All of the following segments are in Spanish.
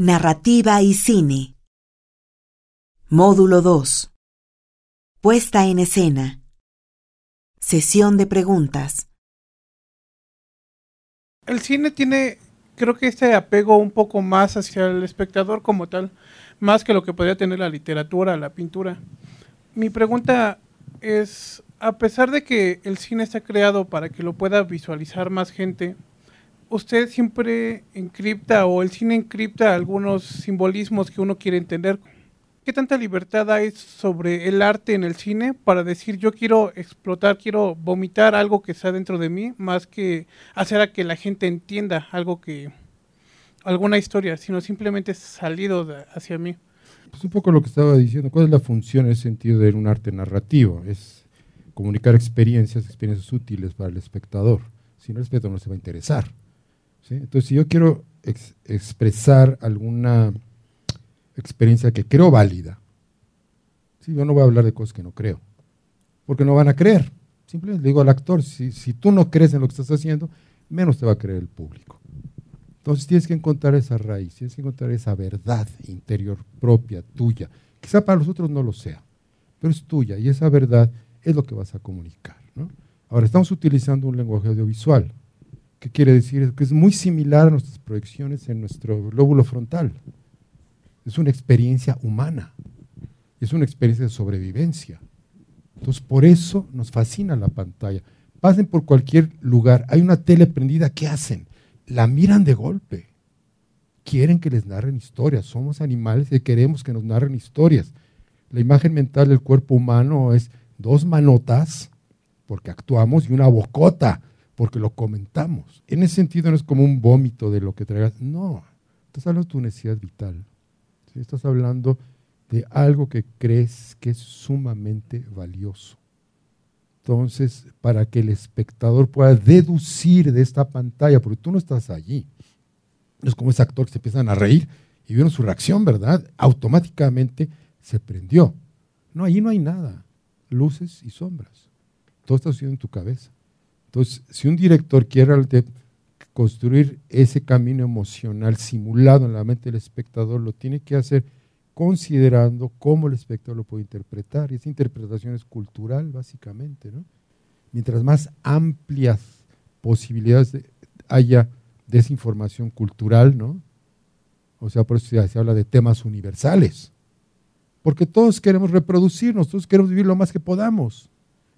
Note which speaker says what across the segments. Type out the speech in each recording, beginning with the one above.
Speaker 1: Narrativa y cine. Módulo 2. Puesta en escena. Sesión de preguntas.
Speaker 2: El cine tiene, creo que este apego un poco más hacia el espectador como tal, más que lo que podría tener la literatura, la pintura. Mi pregunta es, a pesar de que el cine está creado para que lo pueda visualizar más gente, usted siempre encripta o el cine encripta algunos simbolismos que uno quiere entender. ¿Qué tanta libertad hay sobre el arte en el cine para decir yo quiero explotar, quiero vomitar algo que está dentro de mí, más que hacer a que la gente entienda algo que, alguna historia, sino simplemente salido hacia mí?
Speaker 3: Pues un poco lo que estaba diciendo, ¿cuál es la función en ese sentido de un arte narrativo? Es comunicar experiencias, experiencias útiles para el espectador. Si no, el espectador no se va a interesar. Entonces, si yo quiero expresar alguna experiencia que creo válida, ¿sí? yo no voy a hablar de cosas que no creo, porque no van a creer. Simplemente le digo al actor, si, tú no crees en lo que estás haciendo, menos te va a creer el público. Entonces tienes que encontrar esa raíz, tienes que encontrar esa verdad interior propia, tuya. Quizá para los otros no lo sea, pero es tuya y esa verdad es lo que vas a comunicar. Ahora, estamos utilizando un lenguaje audiovisual. ¿Qué quiere decir? Que es muy similar a nuestras proyecciones en nuestro lóbulo frontal. Es una experiencia humana, es una experiencia de sobrevivencia. Entonces, por eso nos fascina la pantalla. Pasen por cualquier lugar, hay una tele prendida, ¿qué hacen? La miran de golpe. Quieren que les narren historias. Somos animales y queremos que nos narren historias. La imagen mental del cuerpo humano es dos manotas, porque actuamos, y una bocota porque lo comentamos. En ese sentido no es como un vómito de lo que traigas, no, estás hablando de tu necesidad vital, estás hablando de algo que crees que es sumamente valioso. Entonces, para que el espectador pueda deducir de esta pantalla, porque tú no estás allí, es como ese actor que se empiezan a reír y vieron su reacción, ¿verdad? Automáticamente se prendió. No, allí no hay nada, luces y sombras. Todo está sucediendo en tu cabeza. Entonces, si un director quiere construir ese camino emocional simulado en la mente del espectador, lo tiene que hacer considerando cómo el espectador lo puede interpretar. Y esa interpretación es cultural, básicamente. ¿no? Mientras más amplias posibilidades haya de esa información cultural, ¿no? O sea, por eso se habla de temas universales. Porque todos queremos reproducirnos, todos queremos vivir lo más que podamos.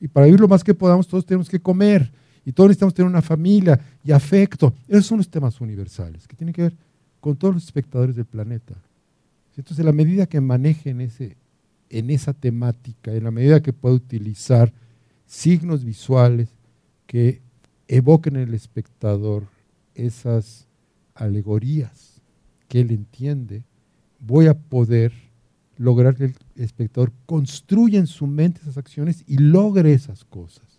Speaker 3: Y para vivir lo más que podamos, todos tenemos que comer. Y todos necesitamos tener una familia y afecto. Esos son los temas universales que tienen que ver con todos los espectadores del planeta. Entonces, en la medida que manejen ese, en esa temática, en la medida que pueda utilizar signos visuales que evoquen en el espectador esas alegorías que él entiende, voy a poder lograr que el espectador construya en su mente esas acciones y logre esas cosas.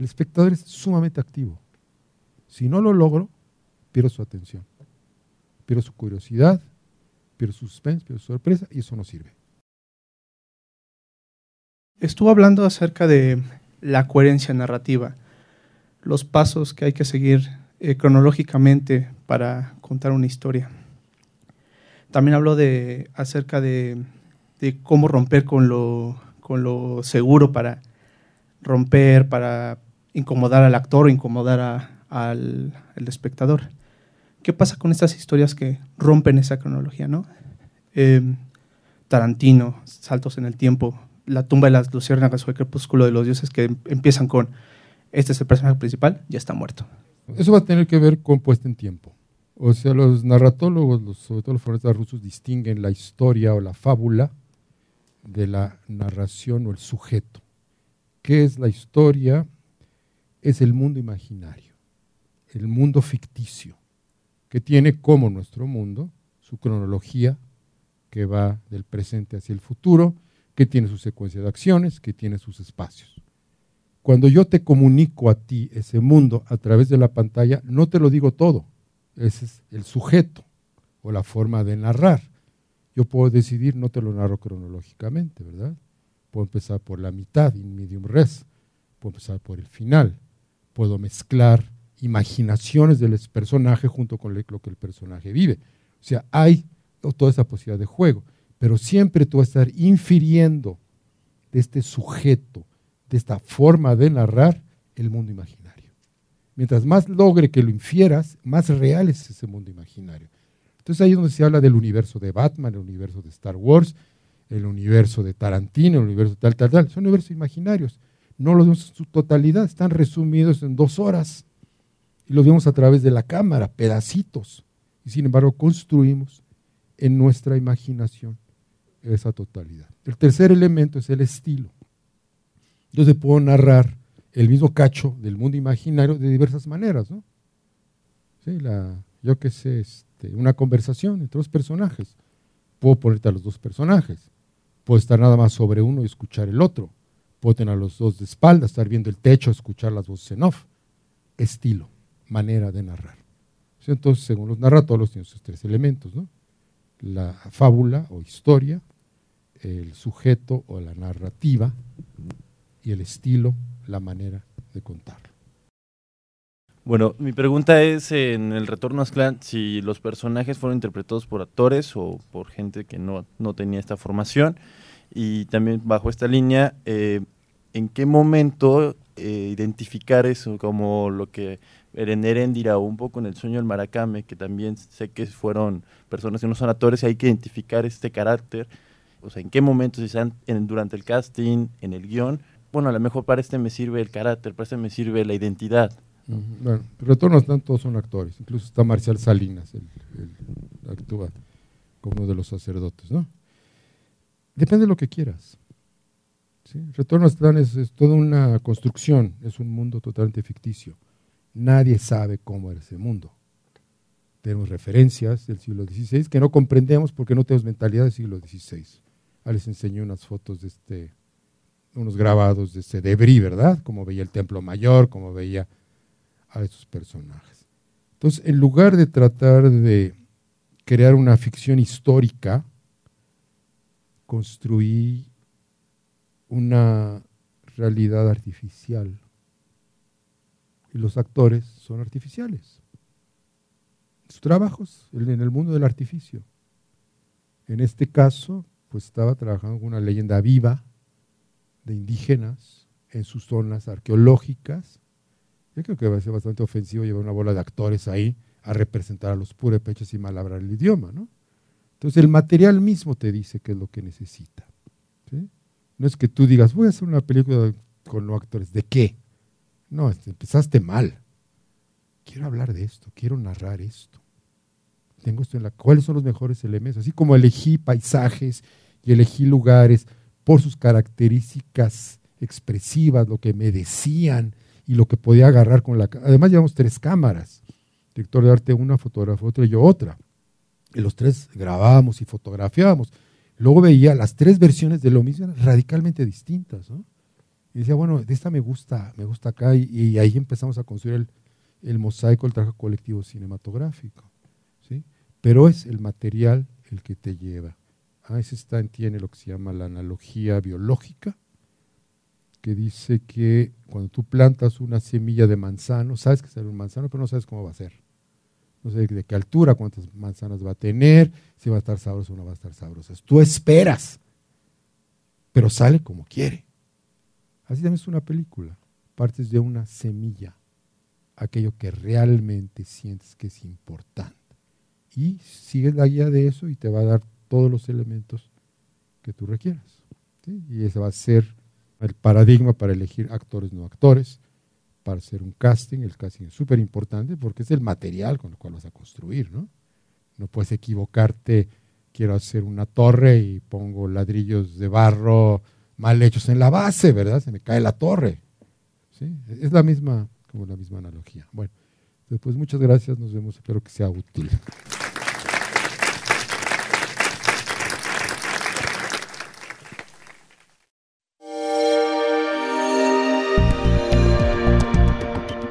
Speaker 3: El espectador es sumamente activo. Si no lo logro, pierdo su atención, pierdo su curiosidad, pierdo su suspense, pierdo su sorpresa y eso no sirve.
Speaker 4: Estuvo hablando acerca de la coherencia narrativa, los pasos que hay que seguir eh, cronológicamente para contar una historia. También habló de, acerca de, cómo romper con lo, con lo seguro para romper, para incomodar al actor o incomodar al, espectador. ¿Qué pasa con estas historias que rompen esa cronología? ¿no? Em, Tarantino, Saltos en el Tiempo, La tumba de las luciérnagas o El crepúsculo de los dioses que empiezan con este es el personaje principal, ya está muerto.
Speaker 3: Eso va a tener que ver con puesta en tiempo. O sea, los narratólogos, sobre todo los forenses rusos, distinguen la historia o la fábula de la narración o el sujeto. ¿Qué es la historia? Es el mundo imaginario, el mundo ficticio, que tiene como nuestro mundo su cronología que va del presente hacia el futuro, que tiene su secuencia de acciones, que tiene sus espacios. Cuando yo te comunico a ti ese mundo a través de la pantalla, no te lo digo todo, ese es el sujeto o la forma de narrar. Yo puedo decidir, no te lo narro cronológicamente, ¿verdad? Puedo empezar por la mitad, in medium res, puedo empezar por el final, puedo mezclar imaginaciones del personaje junto con lo que el personaje vive. O sea, hay toda esa posibilidad de juego, pero siempre tú vas a estar infiriendo de este sujeto, de esta forma de narrar el mundo imaginario. Mientras más logre que lo infieras, más real es ese mundo imaginario. Entonces ahí es donde se habla del universo de Batman, el universo de Star Wars, el universo de Tarantino, el universo tal, tal, tal. Son universos imaginarios. No los vemos en su totalidad, están resumidos en dos horas. Y los vemos a través de la cámara, pedacitos. Y sin embargo construimos en nuestra imaginación esa totalidad. El tercer elemento es el estilo. Yo puedo narrar el mismo cacho del mundo imaginario de diversas maneras, ¿no? Yo qué sé, este, una conversación entre dos personajes. Puedo ponerte a los dos personajes. Puedo estar nada más sobre uno y escuchar el otro. Puedo tener a los dos de espalda, estar viendo el techo, escuchar las voces en off. Estilo, manera de narrar. Entonces, según los narratorios, tienen esos tres elementos, ¿no? La fábula o historia, el sujeto o la narrativa y el estilo, la manera de contarlo.
Speaker 5: Bueno, mi pregunta es en el retorno a Aztlán si los personajes fueron interpretados por actores o por gente que no, tenía esta formación y también bajo esta línea, eh, ¿en qué momento eh, identificar eso como lo que Eren Erendira o un poco en el sueño del Maracame, que también sé que fueron personas que no son actores hay que identificar este carácter? O sea, ¿en qué momento, si están durante el casting, en el guion? Bueno, a lo mejor para este me sirve el carácter, para este me sirve la identidad
Speaker 3: bueno, Retorno están todos son actores, incluso está Marcial Salinas, el, actúa como uno de los sacerdotes, ¿no? Depende de lo que quieras. Retorno a es, es toda una construcción, es un mundo totalmente ficticio. Nadie sabe cómo era ese mundo. Tenemos referencias del siglo XVI que no comprendemos porque no tenemos mentalidad del siglo XVI. Ah, les enseñó unas fotos de este, unos grabados de ese Debris, ¿verdad? Como veía el Templo Mayor, como veía a esos personajes. Entonces, en lugar de tratar de crear una ficción histórica, construí una realidad artificial. Y los actores son artificiales. Sus trabajos en el mundo del artificio. En este caso, pues estaba trabajando con una leyenda viva de indígenas en sus zonas arqueológicas yo creo que va a ser bastante ofensivo llevar una bola de actores ahí a representar a los purépechas y malabrar el idioma, ¿no? Entonces el material mismo te dice qué es lo que necesita. No es que tú digas, voy a hacer una película con los actores. ¿De qué? No, empezaste mal. Quiero hablar de esto, quiero narrar esto. Tengo esto en la, ¿Cuáles son los mejores elementos? Así como elegí paisajes y elegí lugares por sus características expresivas, lo que me decían, y lo que podía agarrar con la... Además llevamos tres cámaras, director de arte una, fotógrafo otra y yo otra. Y los tres grabábamos y fotografiábamos. Luego veía las tres versiones de lo mismo, radicalmente distintas. ¿no? Y decía, bueno, de esta me gusta, me gusta acá. Y, ahí empezamos a construir el, mosaico, el trabajo colectivo cinematográfico. ¿sí? Pero es el material el que te lleva. A veces está, tiene lo que se llama la analogía biológica, que dice que cuando tú plantas una semilla de manzano, sabes que será un manzano, pero no sabes cómo va a ser. No sé de qué altura, cuántas manzanas va a tener, si va a estar sabroso o no va a estar sabroso. Tú esperas, pero sale como quiere. Así también es una película. Partes de una semilla, aquello que realmente sientes que es importante. Y sigues la guía de eso y te va a dar todos los elementos que tú requieras. Y ese va a ser el paradigma para elegir actores no actores, para hacer un casting. El casting es súper importante porque es el material con el cual vas a construir, ¿no? No puedes equivocarte, quiero hacer una torre y pongo ladrillos de barro mal hechos en la base, ¿verdad? Se me cae la torre. ¿Sí? Es la misma, como la misma analogía. Bueno, después muchas gracias, nos vemos, espero que sea útil.